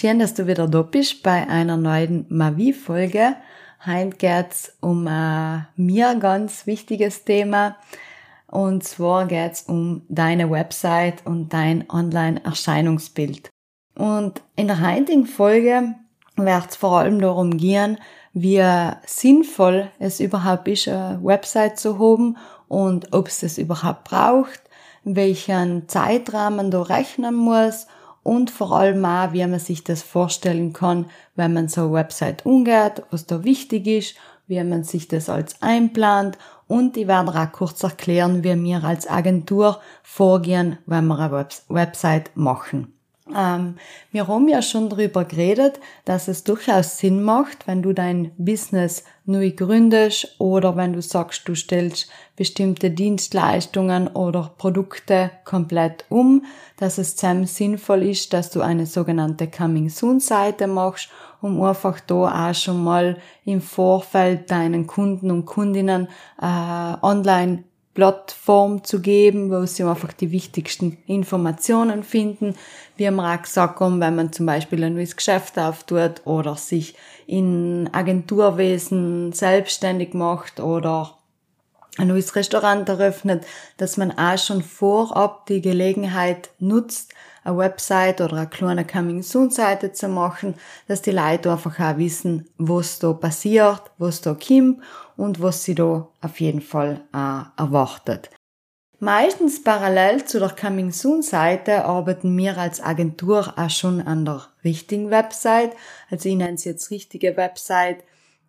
Schön, dass du wieder da bist bei einer neuen Mavi-Folge. Heute geht's um ein mir ganz wichtiges Thema, und zwar geht's um deine Website und dein Online-Erscheinungsbild. Und in der heutigen Folge wird es vor allem darum gehen, wie sinnvoll es überhaupt ist, eine Website zu haben und ob es das überhaupt braucht, welchen Zeitrahmen du rechnen muss und vor allem auch, wie man sich das vorstellen kann, wenn man so eine Website umgeht, was da wichtig ist, wie man sich das als einplant und ich werde auch kurz erklären, wie wir als Agentur vorgehen, wenn wir eine Website machen. Ähm, wir haben ja schon darüber geredet, dass es durchaus Sinn macht, wenn du dein Business neu gründest oder wenn du sagst, du stellst bestimmte Dienstleistungen oder Produkte komplett um, dass es sehr sinnvoll ist, dass du eine sogenannte Coming Soon Seite machst um einfach da auch schon mal im Vorfeld deinen Kunden und Kundinnen äh, online Plattform zu geben, wo sie einfach die wichtigsten Informationen finden. Wie wir auch gesagt wenn man zum Beispiel ein neues Geschäft auftut oder sich in Agenturwesen selbstständig macht oder ein neues Restaurant eröffnet, dass man auch schon vorab die Gelegenheit nutzt, eine Website oder eine kleine Coming Soon Seite zu machen, dass die Leute einfach auch wissen, was da passiert, was da kommt und was sie da auf jeden Fall auch erwartet. Meistens parallel zu der Coming Soon Seite arbeiten wir als Agentur auch schon an der richtigen Website. Also ich nenne es jetzt richtige Website,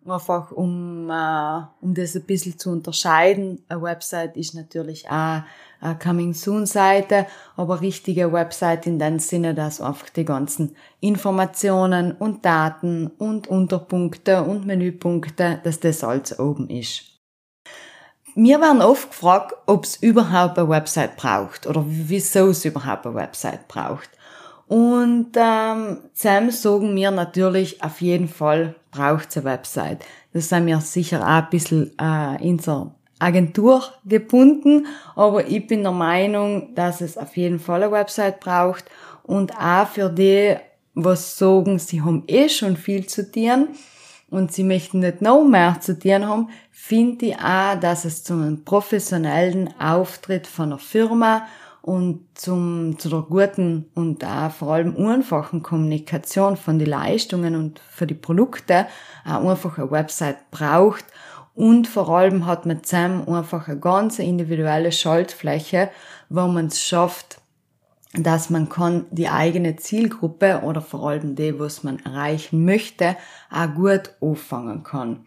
einfach um, äh, um das ein bisschen zu unterscheiden. Eine Website ist natürlich auch eine Coming Soon Seite, aber richtige Website in dem Sinne, dass einfach die ganzen Informationen und Daten und Unterpunkte und Menüpunkte, dass das alles oben ist. Mir werden oft gefragt, ob es überhaupt eine Website braucht oder wieso es überhaupt eine Website braucht. Und ähm, Sam sagen mir natürlich, auf jeden Fall braucht es eine Website. Das sind wir sicher auch ein bisschen äh, in so Agentur gebunden, aber ich bin der Meinung, dass es auf jeden Fall eine Website braucht und auch für die, was sagen, sie haben eh schon viel zu tun und sie möchten nicht noch mehr zu tun haben, finde ich auch, dass es zum professionellen Auftritt von einer Firma und zum, zu der guten und auch vor allem einfachen Kommunikation von den Leistungen und für die Produkte auch einfach eine Website braucht. Und vor allem hat man zusammen einfach eine ganz individuelle Schaltfläche, wo man es schafft, dass man kann die eigene Zielgruppe oder vor allem die, was man erreichen möchte, auch gut auffangen kann.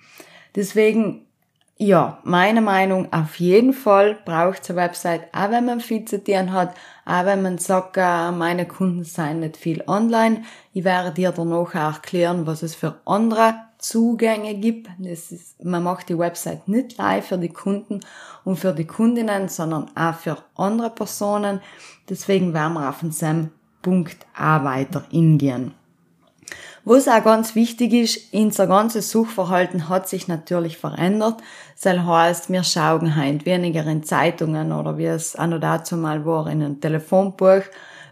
Deswegen ja, meine Meinung, auf jeden Fall braucht es eine Website, auch wenn man viel zu tun hat, auch wenn man sagt, äh, meine Kunden seien nicht viel online. Ich werde dir danach auch erklären, was es für andere Zugänge gibt. Das ist, man macht die Website nicht live für die Kunden und für die Kundinnen, sondern auch für andere Personen. Deswegen werden wir auf den Punkt auch weiter hingehen. Was auch ganz wichtig ist, unser ganzes Suchverhalten hat sich natürlich verändert. Das heißt, wir schauen halt weniger in Zeitungen oder wie es auch noch dazu mal war in einem Telefonbuch.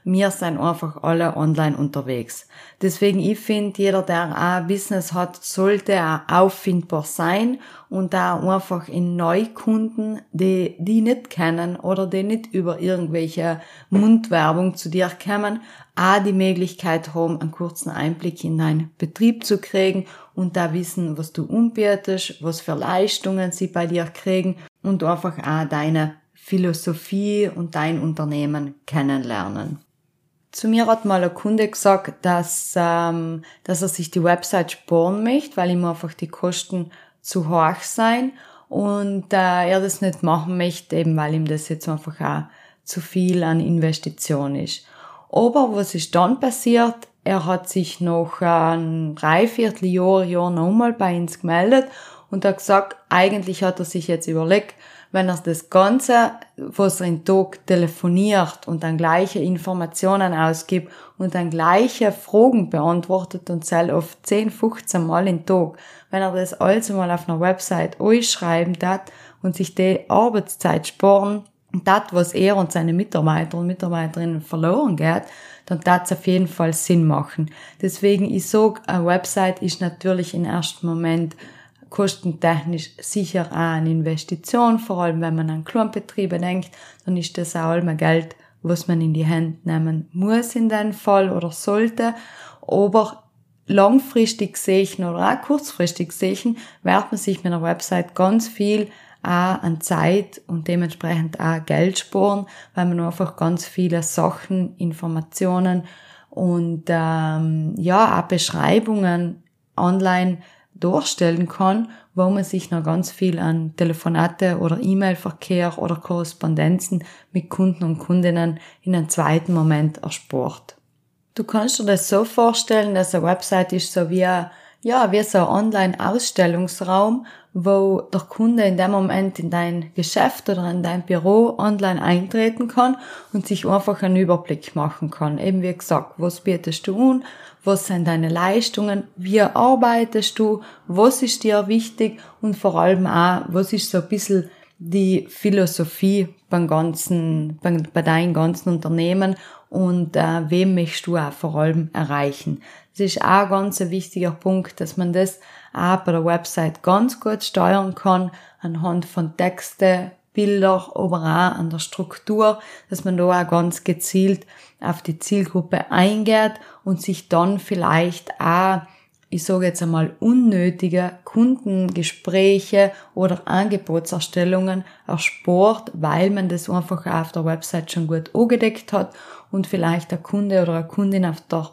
Wir sind einfach alle online unterwegs. Deswegen, ich finde, jeder, der ein Business hat, sollte auch auffindbar sein und da einfach in Neukunden, die die nicht kennen oder die nicht über irgendwelche Mundwerbung zu dir kommen, auch die Möglichkeit haben, einen kurzen Einblick in deinen Betrieb zu kriegen und da wissen, was du umbietest, was für Leistungen sie bei dir kriegen und einfach auch deine Philosophie und dein Unternehmen kennenlernen. Zu mir hat mal ein Kunde gesagt, dass, ähm, dass er sich die Website sparen möchte, weil ihm einfach die Kosten zu hoch sein und äh, er das nicht machen möchte, eben weil ihm das jetzt einfach auch zu viel an Investition ist. Aber was ist dann passiert? Er hat sich noch ein Dreivierteljahr, Jahr nochmal bei uns gemeldet und hat gesagt, eigentlich hat er sich jetzt überlegt, wenn er das Ganze, was er in Tag telefoniert und dann gleiche Informationen ausgibt und dann gleiche Fragen beantwortet und zählt auf 10, 15 Mal in Tag, wenn er das also mal auf einer Website schreiben hat und sich die Arbeitszeit sparen, das, was er und seine Mitarbeiter und Mitarbeiterinnen verloren geht, dann das auf jeden Fall Sinn machen. Deswegen, ich sag, eine Website ist natürlich im ersten Moment kostentechnisch sicher auch eine Investition, vor allem wenn man an Klonbetriebe denkt, dann ist das auch immer Geld, was man in die Hand nehmen muss in dem Fall oder sollte. Aber langfristig sehen oder auch kurzfristig sehen, wird man sich mit einer Website ganz viel auch an Zeit und dementsprechend auch Geld sparen, weil man einfach ganz viele Sachen, Informationen und ähm, ja auch Beschreibungen online darstellen kann, wo man sich noch ganz viel an Telefonate oder E-Mail-Verkehr oder Korrespondenzen mit Kunden und Kundinnen in einem zweiten Moment erspart. Du kannst dir das so vorstellen, dass eine Website ist so wie ein, ja, wie so ein Online-Ausstellungsraum, wo der Kunde in dem Moment in dein Geschäft oder in dein Büro online eintreten kann und sich einfach einen Überblick machen kann. Eben wie gesagt, was bietest du an, was sind deine Leistungen, wie arbeitest du, was ist dir wichtig und vor allem auch, was ist so ein bisschen die Philosophie beim ganzen, bei, bei deinem ganzen Unternehmen und äh, wem möchtest du auch vor allem erreichen. Das ist auch ein ganz wichtiger Punkt, dass man das auch bei der Website ganz gut steuern kann, anhand von Texte, Bilder, aber auch an der Struktur, dass man da auch ganz gezielt auf die Zielgruppe eingeht und sich dann vielleicht auch, ich sage jetzt einmal, unnötige Kundengespräche oder Angebotserstellungen erspart, weil man das einfach auf der Website schon gut angedeckt hat und vielleicht der Kunde oder eine Kundin auf der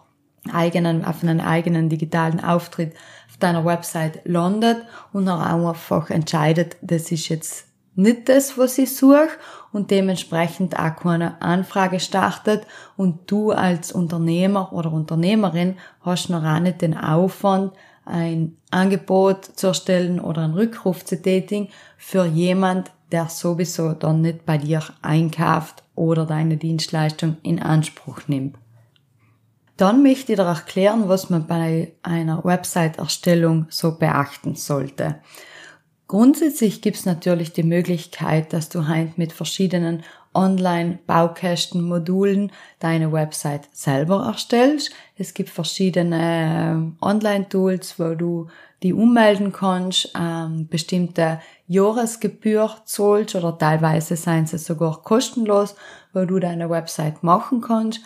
eigenen, auf einen eigenen digitalen Auftritt auf deiner Website landet und auch einfach entscheidet, das ist jetzt nicht das, was ich suche und dementsprechend auch keine Anfrage startet und du als Unternehmer oder Unternehmerin hast noch auch nicht den Aufwand, ein Angebot zu erstellen oder einen Rückruf zu tätigen für jemand, der sowieso dann nicht bei dir einkauft oder deine Dienstleistung in Anspruch nimmt. Dann möchte ich dir erklären, was man bei einer Website-Erstellung so beachten sollte. Grundsätzlich gibt es natürlich die Möglichkeit, dass du halt mit verschiedenen Online-Baukästen, Modulen deine Website selber erstellst. Es gibt verschiedene äh, Online-Tools, wo du die ummelden kannst, ähm, bestimmte Jahresgebühr zahlst oder teilweise seien sie sogar kostenlos, wo du deine Website machen kannst.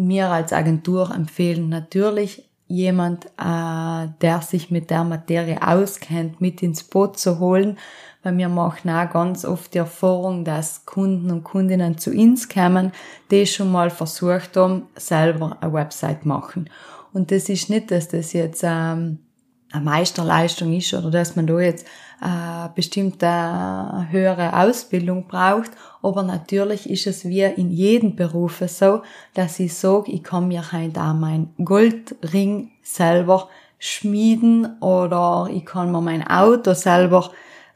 Wir als Agentur empfehlen natürlich jemand, äh, der sich mit der Materie auskennt, mit ins Boot zu holen, weil wir machen auch ganz oft die Erfahrung, dass Kunden und Kundinnen zu uns kommen, die schon mal versucht haben, selber eine Website machen. Und das ist nicht, dass das jetzt ähm, eine Meisterleistung ist oder dass man da jetzt äh, bestimmte höhere Ausbildung braucht. Aber natürlich ist es wie in jedem Beruf so, dass ich sage, ich kann mir halt auch mein Goldring selber schmieden oder ich kann mir mein Auto selber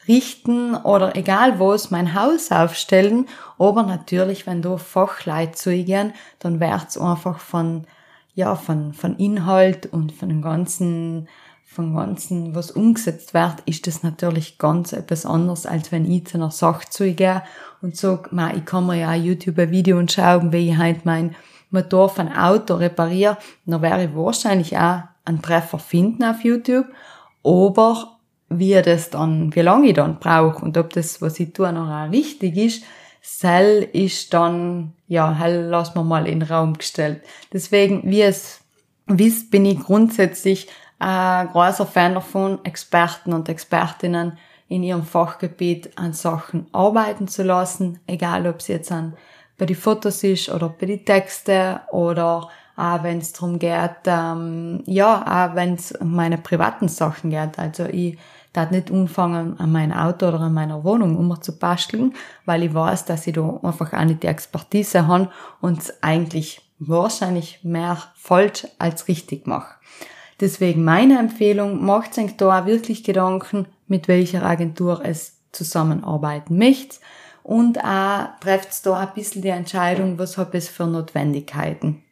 richten oder egal was, mein Haus aufstellen. Aber natürlich, wenn du Fachleute zugehen, dann wird's einfach von ja, von, von Inhalt und von dem ganzen, von ganzen, was umgesetzt wird, ist das natürlich ganz etwas anderes, als wenn ich zu einer Sache zugehe und sage, ich kann mir ja ein YouTube-Video anschauen, wie ich halt mein Motor von Auto repariere, dann wäre ich wahrscheinlich auch einen Treffer finden auf YouTube, aber wie das dann, wie lange ich dann brauche und ob das, was ich tue, noch auch richtig ist, Cell ist dann, ja, hell lassen wir mal in den Raum gestellt. Deswegen, wie es wisst, bin ich grundsätzlich ein großer Fan davon, Experten und Expertinnen in ihrem Fachgebiet an Sachen arbeiten zu lassen, egal ob es jetzt an bei die Fotos ist oder bei die Texte oder auch wenn es darum geht, ähm, ja, auch wenn es um meine privaten Sachen geht. Also ich darf nicht anfangen, an meinem Auto oder an meiner Wohnung immer zu basteln, weil ich weiß, dass ich da einfach auch nicht die Expertise habe und es eigentlich wahrscheinlich mehr falsch als richtig mache. Deswegen meine Empfehlung, macht euch da wirklich Gedanken, mit welcher Agentur es zusammenarbeiten möchtet und auch trefft da ein bisschen die Entscheidung, was habe ich für Notwendigkeiten.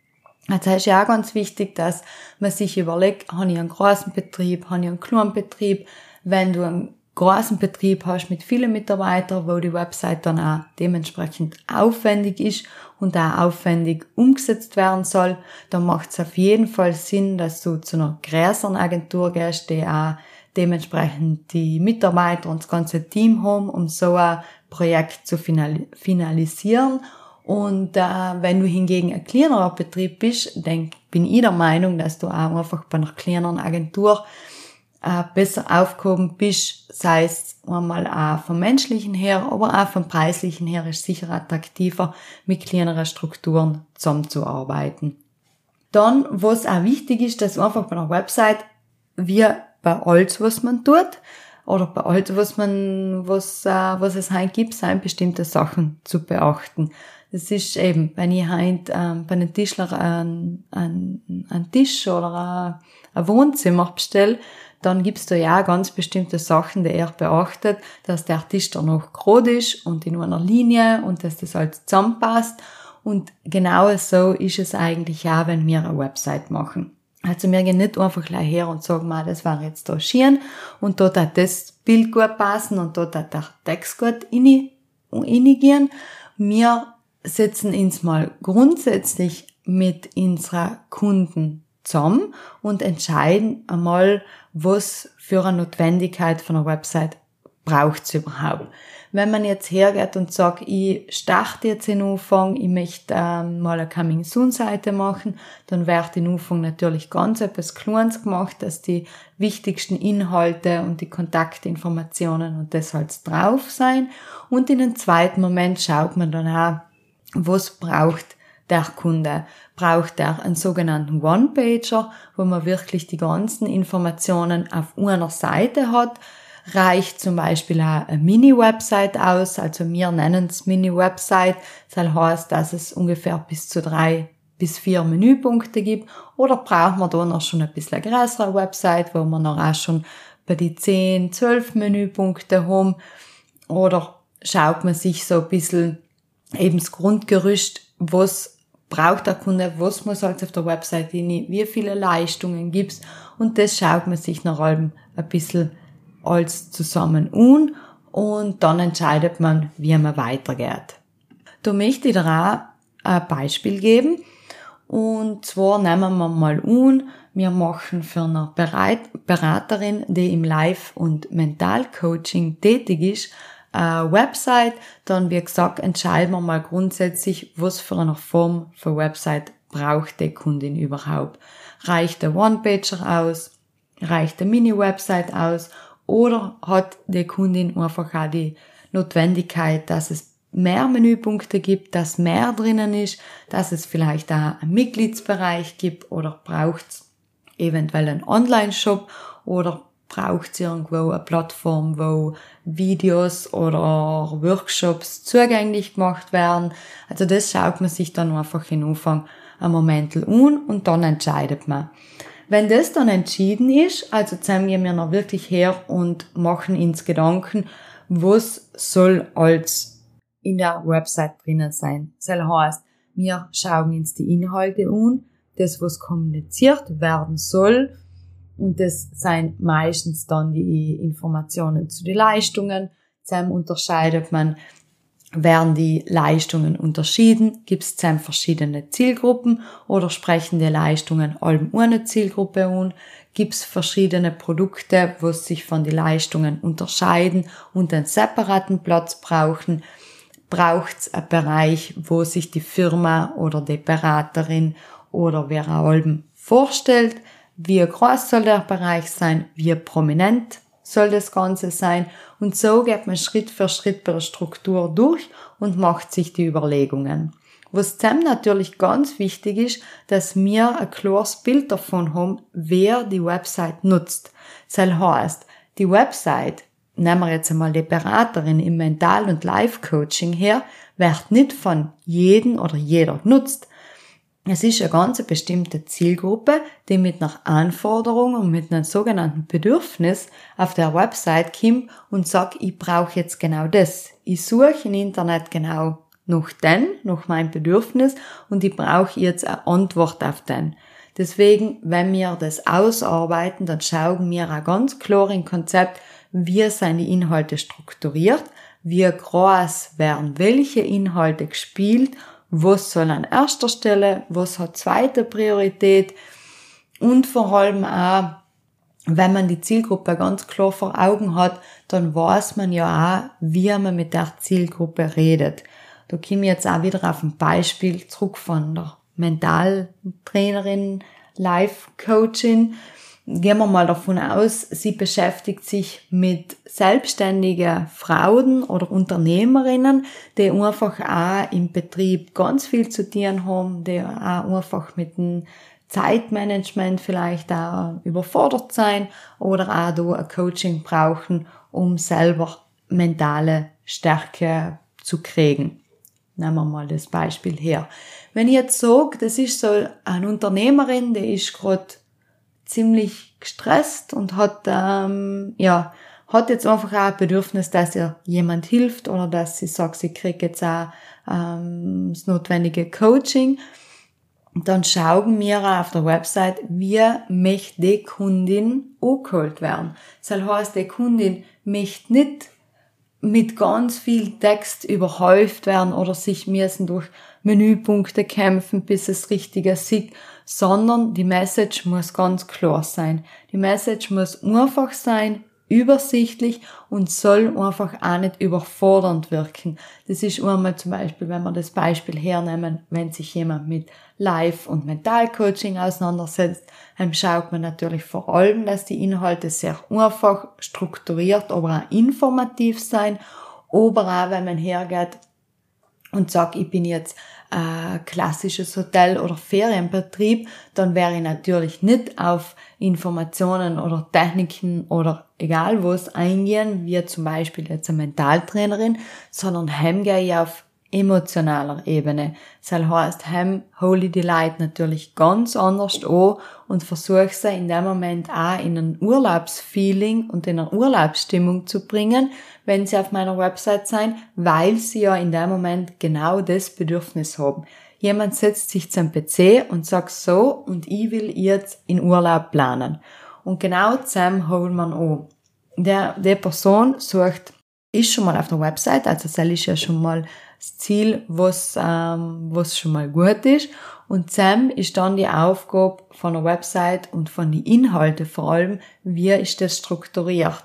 Also ist ja auch ganz wichtig, dass man sich überlegt, habe ich einen großen Betrieb, habe ich einen kleinen Betrieb, wenn du großen Betrieb hast mit vielen Mitarbeitern, wo die Website dann auch dementsprechend aufwendig ist und auch aufwendig umgesetzt werden soll, dann macht es auf jeden Fall Sinn, dass du zu einer größeren Agentur gehst, die auch dementsprechend die Mitarbeiter und das ganze Team haben, um so ein Projekt zu finalisieren. Und äh, wenn du hingegen ein kleinerer Betrieb bist, denk, bin ich der Meinung, dass du auch einfach bei einer kleineren Agentur äh, besser aufgehoben bist, sei es einmal auch vom menschlichen her, aber auch vom preislichen her ist sicher attraktiver, mit kleineren Strukturen zusammenzuarbeiten. Dann, was auch wichtig ist, dass einfach bei einer Website, wie bei alles, was man tut, oder bei alles, was man, was, äh, was es halt gibt, sind bestimmte Sachen zu beachten. Das ist eben, wenn ich halt ähm, bei einem Tischler einen, einen, einen Tisch oder ein Wohnzimmer bestelle, dann gibt's da ja ganz bestimmte Sachen, die er beachtet, dass der Tisch dann noch gerade ist und in einer Linie und dass das alles zusammenpasst. Und genau so ist es eigentlich auch, wenn wir eine Website machen. Also wir gehen nicht einfach gleich her und sagen mal, das war jetzt da schön und dort hat das Bild gut passen und dort hat der Text gut reingehen. Wir setzen uns mal grundsätzlich mit unserer Kunden zusammen und entscheiden einmal, was für eine Notwendigkeit von einer Website braucht es überhaupt. Wenn man jetzt hergeht und sagt, ich starte jetzt in Anfang, ich möchte ähm, mal eine Coming Soon Seite machen, dann wird in Anfang natürlich ganz etwas Kleines gemacht, dass die wichtigsten Inhalte und die Kontaktinformationen und das halt drauf sein. Und in einem zweiten Moment schaut man dann auch, was braucht der Kunde? Braucht er einen sogenannten One-Pager, wo man wirklich die ganzen Informationen auf einer Seite hat? Reicht zum Beispiel auch eine Mini-Website aus? Also wir nennen es Mini-Website. Das heißt, dass es ungefähr bis zu drei bis vier Menüpunkte gibt. Oder braucht man da noch schon ein bisschen größere Website, wo man noch auch schon bei die 10, 12 Menüpunkte haben? Oder schaut man sich so ein bisschen eben das Grundgerüst, was braucht der Kunde, was muss halt auf der Website hin, wie viele Leistungen gibt's und das schaut man sich nach allem ein bisschen alles zusammen an und dann entscheidet man, wie man weitergeht. Da möchte ich dir auch ein Beispiel geben und zwar nehmen wir mal an, wir machen für eine Beraterin, die im Live- und Mentalcoaching tätig ist, äh, Website, dann wie gesagt entscheiden wir mal grundsätzlich, was für eine Form für Website braucht die Kundin überhaupt. Reicht der One-Pager aus? Reicht der Mini-Website aus? Oder hat die Kundin einfach auch die Notwendigkeit, dass es mehr Menüpunkte gibt, dass mehr drinnen ist, dass es vielleicht auch einen Mitgliedsbereich gibt oder braucht es eventuell einen Online-Shop oder braucht es irgendwo eine Plattform, wo Videos oder Workshops zugänglich gemacht werden. Also das schaut man sich dann einfach in Anfang einen Moment an und dann entscheidet man. Wenn das dann entschieden ist, also zeigen wir mir noch wirklich her und machen ins Gedanken, was soll als in der Website drinnen sein. Das heißt, wir schauen uns die Inhalte an, das, was kommuniziert werden soll. Und das sind meistens dann die Informationen zu den Leistungen. Zusammen unterscheidet man, werden die Leistungen unterschieden, gibt es zusammen verschiedene Zielgruppen oder sprechen die Leistungen allem eine Zielgruppe an, gibt es verschiedene Produkte, wo sich von den Leistungen unterscheiden und einen separaten Platz brauchen, braucht es einen Bereich, wo sich die Firma oder die Beraterin oder wer auch allem vorstellt, wie groß soll der Bereich sein, wie prominent soll das Ganze sein. Und so geht man Schritt für Schritt bei der Struktur durch und macht sich die Überlegungen. Was dem natürlich ganz wichtig ist, dass wir ein klares Bild davon haben, wer die Website nutzt. Das heißt, die Website, nehmen wir jetzt einmal die Beraterin im Mental- und Life-Coaching her, wird nicht von jedem oder jeder genutzt. Es ist eine ganz bestimmte Zielgruppe, die mit einer Anforderung und mit einem sogenannten Bedürfnis auf der Website kommt und sagt, ich brauche jetzt genau das. Ich suche im Internet genau nach den, nach meinem Bedürfnis und ich brauche jetzt eine Antwort auf den. Deswegen, wenn wir das ausarbeiten, dann schauen wir auch ganz klar im Konzept, wie seine Inhalte strukturiert, wie groß werden welche Inhalte gespielt was soll an erster Stelle, was hat zweite Priorität und vor allem auch, wenn man die Zielgruppe ganz klar vor Augen hat, dann weiß man ja auch, wie man mit der Zielgruppe redet. Da komme ich jetzt auch wieder auf ein Beispiel zurück von der Mentaltrainerin, Life-Coaching gehen wir mal davon aus, sie beschäftigt sich mit selbstständigen Frauen oder Unternehmerinnen, die einfach auch im Betrieb ganz viel zu tun haben, die auch einfach mit dem Zeitmanagement vielleicht auch überfordert sein oder auch da ein Coaching brauchen, um selber mentale Stärke zu kriegen. Nehmen wir mal das Beispiel her. Wenn ich jetzt sage, das ist so eine Unternehmerin, die ist gerade ziemlich gestresst und hat, ähm, ja, hat jetzt einfach auch ein Bedürfnis, dass ihr jemand hilft oder dass sie sagt, sie kriegt jetzt auch ähm, das notwendige Coaching. Dann schauen wir auf der Website, wie möchte die Kundin angeholt werden. Das heißt, die Kundin möchte nicht mit ganz viel Text überhäuft werden oder sich müssen durch Menüpunkte kämpfen, bis es richtiger sieht, sondern die Message muss ganz klar sein. Die Message muss einfach sein, übersichtlich und soll einfach auch nicht überfordernd wirken. Das ist einmal zum Beispiel, wenn wir das Beispiel hernehmen, wenn sich jemand mit Live- und Mentalcoaching auseinandersetzt, dann schaut man natürlich vor allem, dass die Inhalte sehr einfach strukturiert, aber auch informativ sein. Aber auch, wenn man hergeht und sagt, ich bin jetzt äh, klassisches Hotel oder Ferienbetrieb, dann wäre ich natürlich nicht auf Informationen oder Techniken oder egal was eingehen, wie zum Beispiel jetzt eine Mentaltrainerin, sondern hem gehe ich auf emotionaler Ebene. Das heißt, hem die Leute natürlich ganz anders an und versuche sie in dem Moment auch in ein Urlaubsfeeling und in eine Urlaubsstimmung zu bringen, wenn sie auf meiner Website sein, weil sie ja in dem Moment genau das Bedürfnis haben. Jemand setzt sich zum PC und sagt so, und ich will jetzt in Urlaub planen. Und genau zusammen holt man an. Der, der Person sucht, ist schon mal auf der Website, also das ist ja schon mal das Ziel, was, ähm, was schon mal gut ist. Und Sam ist dann die Aufgabe von der Website und von den Inhalten vor allem, wie ist das strukturiert.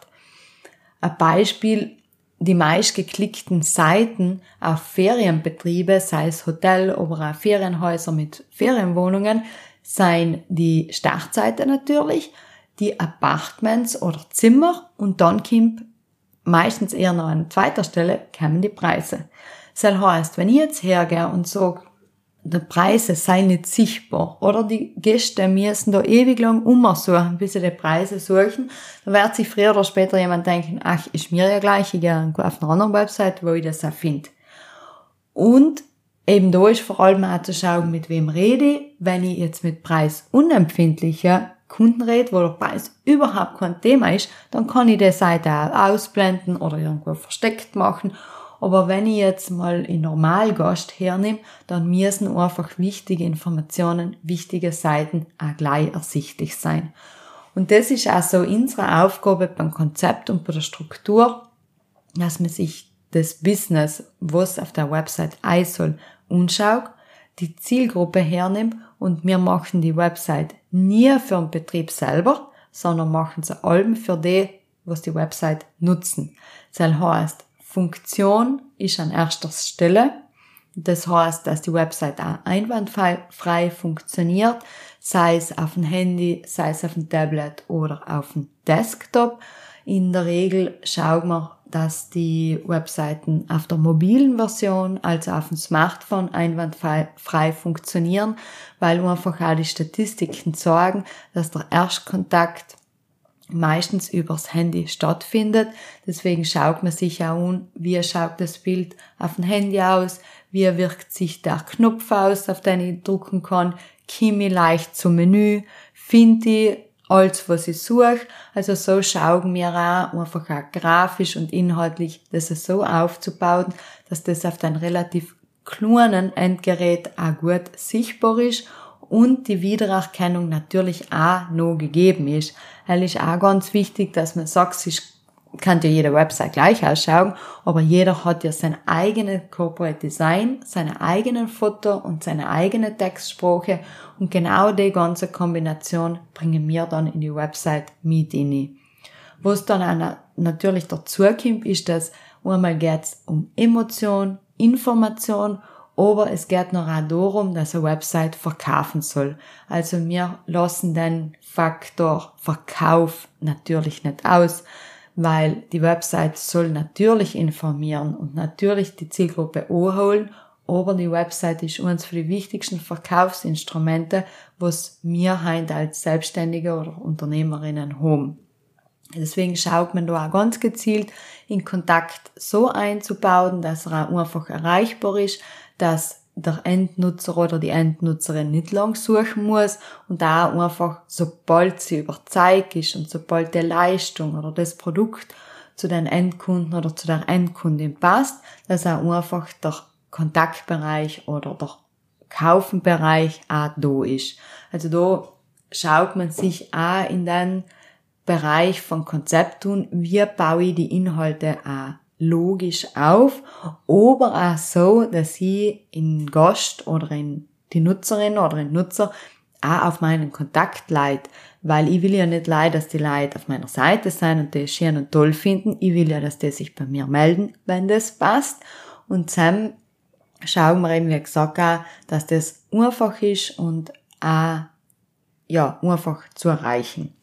Ein Beispiel, die meist geklickten Seiten auf Ferienbetriebe, sei es Hotel oder auch Ferienhäuser mit Ferienwohnungen, seien die Startseite natürlich, die Apartments oder Zimmer und dann kommt meistens eher noch an zweiter Stelle kommen die Preise. Das heißt, wenn ich jetzt hergehe und sage, die Preise seien nicht sichtbar oder die Gäste müssen da ewig lang umsuchen, bis sie die Preise suchen, dann wird sich früher oder später jemand denken, ach, ist mir ja gleich, ich gehe auf einer anderen Website, wo ich das auch finde. Und eben da ist vor allem auch zu schauen, mit wem rede ich. Wenn ich jetzt mit preisunempfindlichen Kunden rede, wo der Preis überhaupt kein Thema ist, dann kann ich die Seite auch ausblenden oder irgendwo versteckt machen Aber wenn ich jetzt mal in Normalgast hernehme, dann müssen einfach wichtige Informationen, wichtige Seiten auch gleich ersichtlich sein. Und das ist auch so unsere Aufgabe beim Konzept und bei der Struktur, dass man sich das Business, was auf der Website ein soll, anschaut, die Zielgruppe hernimmt und wir machen die Website nie für den Betrieb selber, sondern machen sie allem für die, was die Website nutzen. Das heißt, Funktion ist an erster Stelle. Das heißt, dass die Website auch einwandfrei funktioniert, sei es auf dem Handy, sei es auf dem Tablet oder auf dem Desktop. In der Regel schauen wir, dass die Webseiten auf der mobilen Version, also auf dem Smartphone, einwandfrei funktionieren, weil einfach auch die Statistiken sagen, dass der Erstkontakt meistens übers Handy stattfindet. Deswegen schaut man sich auch an, wie schaut das Bild auf dem Handy aus, wie wirkt sich der Knopf aus, auf den ich drucken kann, komme ich leicht zum Menü, finde ich alles, was ich suche. Also so schauen wir auch einfach auch grafisch und inhaltlich das so aufzubauen, dass das auf einem relativ kleinen Endgerät auch gut sichtbar ist und die Wiedererkennung natürlich auch noch gegeben ist. Es ist auch ganz wichtig, dass man sagt, es kann ja jede Website gleich ausschauen, aber jeder hat ja sein eigenes Corporate Design, seine eigenen Foto und seine eigene Textsprache und genau die ganze Kombination bringen wir dann in die Website mit in. Was dann natürlich dazu kommt, ist, dass einmal geht's um Emotion, Information aber es geht noch auch darum, dass eine Website verkaufen soll. Also wir lassen den Faktor Verkauf natürlich nicht aus, weil die Website soll natürlich informieren und natürlich die Zielgruppe anholen, aber die Website ist uns für die wichtigsten Verkaufsinstrumente, was wir heute als Selbstständige oder Unternehmerinnen haben. Deswegen schaut man da auch ganz gezielt, in Kontakt so einzubauen, dass er auch einfach erreichbar ist, dass der Endnutzer oder die Endnutzerin nicht lang suchen muss und da einfach, sobald sie überzeugt ist und sobald die Leistung oder das Produkt zu den Endkunden oder zu der Endkundin passt, dass auch einfach der Kontaktbereich oder der Kaufenbereich auch da ist. Also da schaut man sich auch in den Bereich von Konzept tun, wie baue ich die Inhalte auch logisch auf, aber auch so, dass ich in Gast oder in die Nutzerin oder den Nutzer auch auf meinen Kontakt leid, weil ich will ja nicht leid, dass die Leute auf meiner Seite sein und das schön und toll finden. Ich will ja, dass die sich bei mir melden, wenn das passt. Und dann schauen wir eben, wie gesagt, auch, dass das einfach ist und auch, ja, einfach zu erreichen.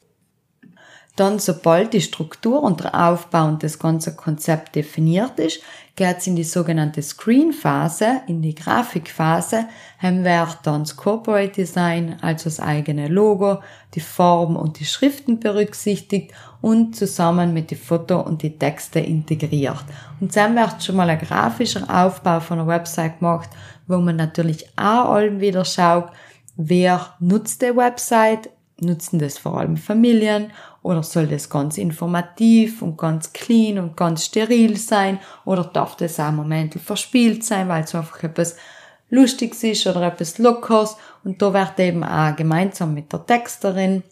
Dann, sobald die Struktur und der Aufbau und das ganze Konzept definiert ist, geht es in die sogenannte Screen-Phase, in die Grafikphase, haben wir dann das Corporate Design, also das eigene Logo, die Form und die Schriften berücksichtigt und zusammen mit die Foto und die Texte integriert. Und dann wird schon mal ein grafischer Aufbau von einer Website gemacht, wo man natürlich auch allem wieder schaut, wer nutzt die Website, nutzen das vor allem Familien oder soll das ganz informativ und ganz clean und ganz steril sein? Oder darf das auch Momente verspielt sein, weil es einfach etwas Lustiges ist oder etwas Lockeres? Und da wird eben auch gemeinsam mit der Texterin,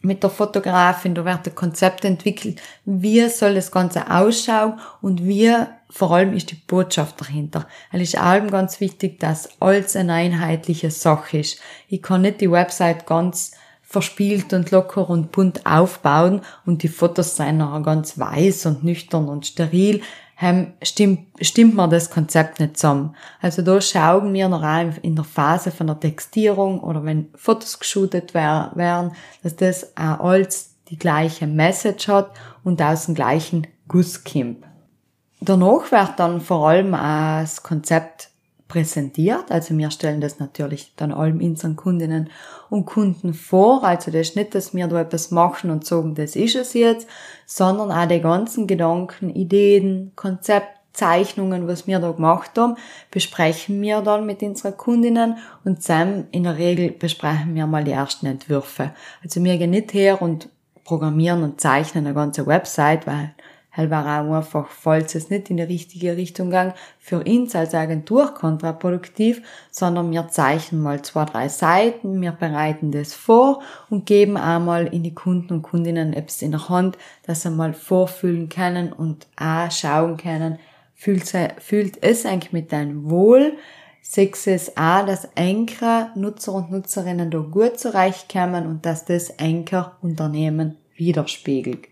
mit der Fotografin, da wird ein Konzept entwickelt, wie soll das Ganze ausschauen und wie vor allem ist die Botschaft dahinter. Es ist allem ganz wichtig, dass alles eine einheitliche Sache ist. Ich kann nicht die Website ganz verspielt und locker und bunt aufbauen und die Fotos seien nachher ganz weiß und nüchtern und steril, stimmt, stimmt mir das Konzept nicht zusammen. Also da schauen wir noch rein in der Phase von der Textierung oder wenn Fotos geshootet werden, dass das auch alles die gleiche Message hat und aus dem gleichen Guss kommt. Danach wird dann vor allem auch das Konzept präsentiert. Also wir stellen das natürlich dann allen unseren Kundinnen und Kunden vor. Also das ist nicht, dass wir da etwas machen und sagen, das ist es jetzt, sondern auch die ganzen Gedanken, Ideen, Konzept, Zeichnungen, was wir da gemacht haben, besprechen wir dann mit unseren Kundinnen und dann in der Regel besprechen wir mal die ersten Entwürfe. Also wir gehen nicht her und programmieren und zeichnen eine ganze Website, weil hell war auch einfach, falls es nicht in die richtige Richtung gang, für uns als Agentur kontraproduktiv, sondern wir zeichnen mal zwei, drei Seiten, wir bereiten das vor und geben einmal in die Kunden und Kundinnen etwas in der Hand, dass sie mal vorfühlen können und auch schauen können, fühlt, es eigentlich mit deinem Wohl, Sechs es auch, dass Anker Nutzer und Nutzerinnen da gut zurechtkommen und dass das Anker Unternehmen widerspiegelt.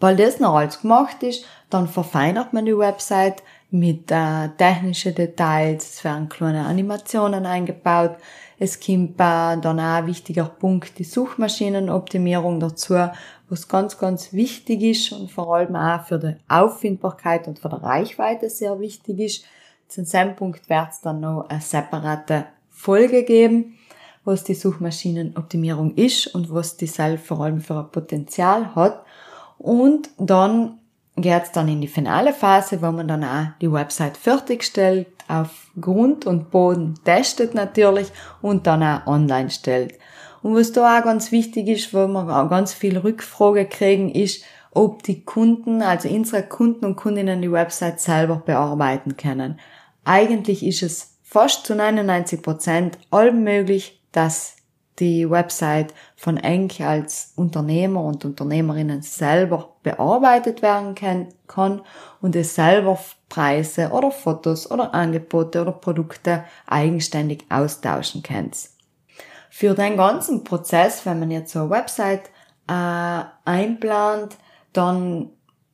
Weil das noch alles gemacht ist, dann verfeinert man die Website mit äh, technischen Details, es werden kleine Animationen eingebaut, es kommt äh, dann auch ein wichtiger Punkt, die Suchmaschinenoptimierung dazu, was ganz, ganz wichtig ist und vor allem auch für die Auffindbarkeit und für die Reichweite sehr wichtig ist. Zu diesem Punkt wird es dann noch eine separate Folge geben, was die Suchmaschinenoptimierung ist und was die vor allem für ein Potenzial hat. Und dann geht's dann in die finale Phase, wo man dann auch die Website fertigstellt, auf Grund und Boden testet natürlich und dann auch online stellt. Und was da auch ganz wichtig ist, wo wir auch ganz viel Rückfrage kriegen, ist, ob die Kunden, also unsere Kunden und Kundinnen die Website selber bearbeiten können. Eigentlich ist es fast zu 99 Prozent allmöglich, dass die Website von Enk als Unternehmer und Unternehmerinnen selber bearbeitet werden kann und es selber Preise oder Fotos oder Angebote oder Produkte eigenständig austauschen kann. Für den ganzen Prozess, wenn man jetzt so eine Website äh, einplant, dann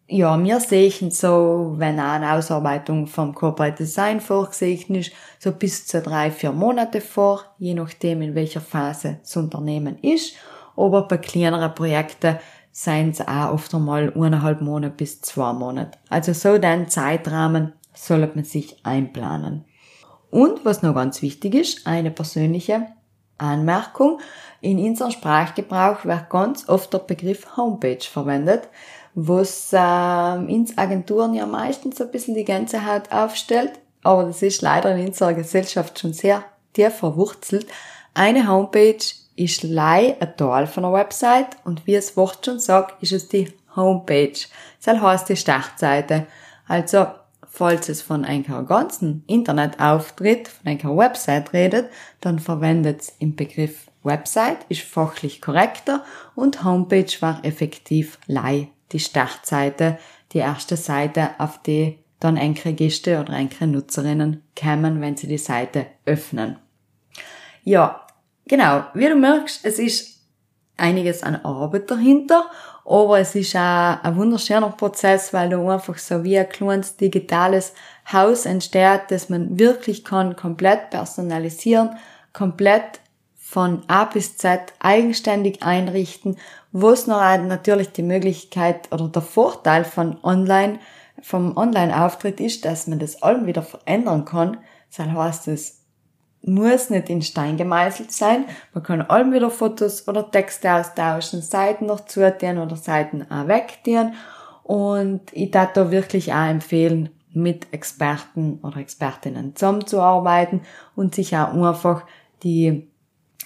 ja, wir sehen so, wenn eine Ausarbeitung vom Corporate Design vorgesehen ist, so bis zu drei, vier Monate vor, je nachdem, in welcher Phase das Unternehmen ist. Aber bei kleineren Projekten sind es auch oft einmal eineinhalb Monate bis zwei Monate. Also so den Zeitrahmen sollte man sich einplanen. Und was noch ganz wichtig ist, eine persönliche Anmerkung. In unserem Sprachgebrauch wird ganz oft der Begriff Homepage verwendet was äh, ins Agenturen ja meistens ein bisschen die ganze Haut aufstellt, aber das ist leider in unserer Gesellschaft schon sehr tief verwurzelt. Eine Homepage ist lei ein Teil von einer Website und wie es Wort schon sagt, ist es die Homepage. Das heißt die Startseite. Also, falls es von einem ganzen Internetauftritt, von einer Website redet, dann verwendet es im Begriff Website, ist fachlich korrekter und Homepage war effektiv lei die Startseite, die erste Seite, auf die dann einige Gäste oder einige Nutzerinnen kommen, wenn sie die Seite öffnen. Ja, genau. Wie du merkst, es ist einiges an Arbeit dahinter, aber es ist auch ein wunderschöner Prozess, weil du einfach so wie ein kleines digitales Haus entsteht, das man wirklich kann komplett personalisieren, komplett von A bis Z eigenständig einrichten, wo es noch natürlich die Möglichkeit oder der Vorteil von Online, vom Online-Auftritt ist, dass man das allem wieder verändern kann. Das heißt, es muss nicht in Stein gemeißelt sein. Man kann allem wieder Fotos oder Texte austauschen, Seiten noch zutun oder Seiten auch wegtun. Und ich darf da wirklich auch empfehlen, mit Experten oder Expertinnen zusammenzuarbeiten und sich auch einfach die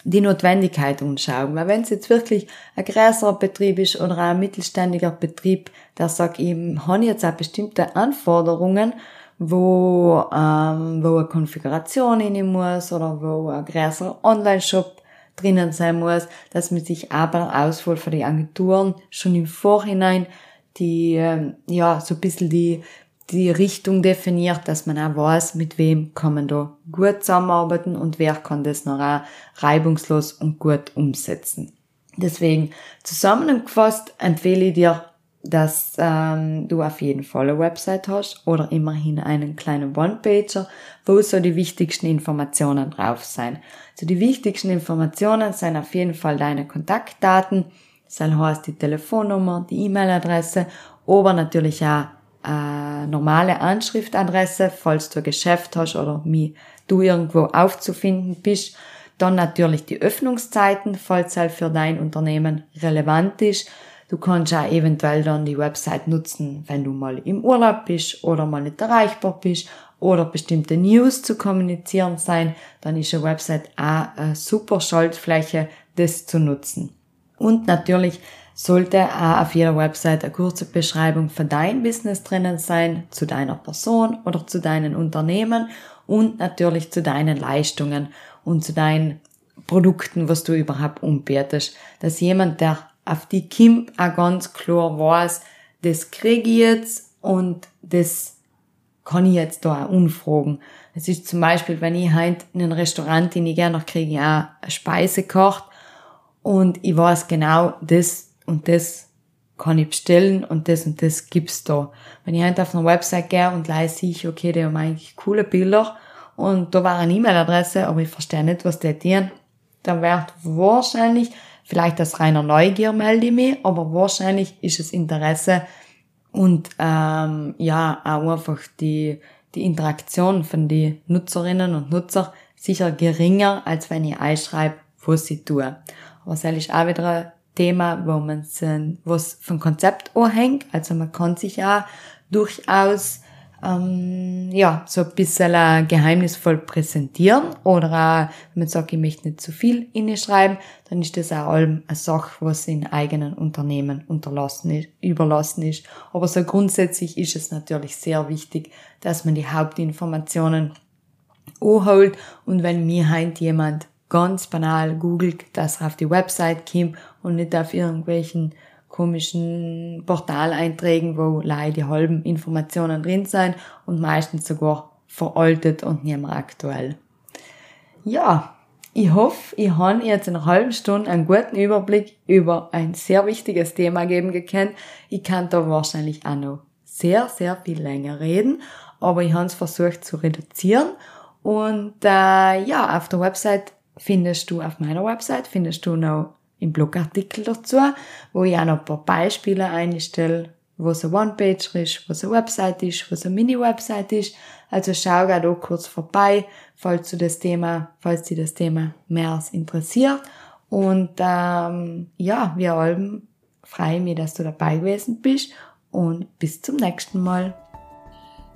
die Notwendigkeit umschauen. Weil wenn es jetzt wirklich ein größerer Betrieb ist oder ein mittelständiger Betrieb, der sagt, ich habe jetzt auch bestimmte Anforderungen, wo, ähm, wo eine Konfiguration in muss oder wo ein größerer Online-Shop drinnen sein muss, dass man sich aber Auswahl für die Agenturen schon im Vorhinein die, ähm, ja, so ein bisschen die die Richtung definiert, dass man auch weiß, mit wem kann man da gut zusammenarbeiten und wer kann das noch auch reibungslos und gut umsetzen. Deswegen zusammengefasst empfehle ich dir, dass ähm, du auf jeden Fall eine Website hast oder immerhin einen kleinen One-Pager, wo so die wichtigsten Informationen drauf sein. So die wichtigsten Informationen sind auf jeden Fall deine Kontaktdaten, das heißt die Telefonnummer, die E-Mail-Adresse, aber natürlich auch eine normale Anschriftadresse, falls du ein Geschäft hast oder wie du irgendwo aufzufinden bist. Dann natürlich die Öffnungszeiten, falls halt für dein Unternehmen relevant ist. Du kannst auch eventuell dann die Website nutzen, wenn du mal im Urlaub bist oder mal nicht erreichbar bist oder bestimmte News zu kommunizieren sein, dann ist eine Website auch eine super Schaltfläche, das zu nutzen. Und natürlich sollte auch auf jeder Website eine kurze Beschreibung von deinem Business drinnen sein, zu deiner Person oder zu deinen Unternehmen und natürlich zu deinen Leistungen und zu deinen Produkten, was du überhaupt umbietest. Dass jemand, der auf die kommt, auch ganz klar weiß, das kriege ich jetzt und das kann ich jetzt da auch unfragen. Es ist zum Beispiel, wenn ich halt in ein Restaurant in ich gerne noch kriege, auch eine Speise kocht und ich weiß genau, das und das kann ich bestellen und das und das gibt's da. Wenn ich halt auf eine Website gehe und gleich sehe ich, okay, die haben eigentlich coole Bilder und da war eine E-Mail-Adresse, aber ich verstehe nicht, was die tun, dann wird wahrscheinlich, vielleicht aus reiner Neugier melde ich mich, aber wahrscheinlich ist es Interesse und ähm, ja, auch einfach die, die Interaktion von den Nutzerinnen und Nutzer sicher geringer, als wenn ich einschreibe, was sie tue. Aber es ist auch wieder Thema, wo man was vom Konzept anhängt. Also man kann sich auch durchaus ähm, ja, so ein bisschen geheimnisvoll präsentieren oder wenn man sagt, ich möchte nicht zu viel schreiben, dann ist das auch allem eine Sache, was in eigenen Unternehmen unterlassen ist, überlassen ist. Aber so grundsätzlich ist es natürlich sehr wichtig, dass man die Hauptinformationen anholt und wenn mir heint jemand ganz banal googelt, dass er auf die Website kommt und nicht auf irgendwelchen komischen Portaleinträgen, wo leider die halben Informationen drin sind und meistens sogar veraltet und nicht mehr aktuell. Ja, ich hoffe, ich habe jetzt in einer halben Stunde einen guten Überblick über ein sehr wichtiges Thema geben gekannt. Ich kann da wahrscheinlich auch noch sehr, sehr viel länger reden, aber ich habe es versucht zu reduzieren. Und äh, ja, auf der Website findest du, auf meiner Website findest du noch im Blogartikel dazu, wo ich auch noch ein paar Beispiele einstelle, was eine One-Page ist, was eine Website ist, was eine Mini-Website ist. Also schau da auch kurz vorbei, falls du das Thema, falls dich das Thema mehr interessiert. Und ähm, ja, wir allem freue mich, dass du dabei gewesen bist und bis zum nächsten Mal.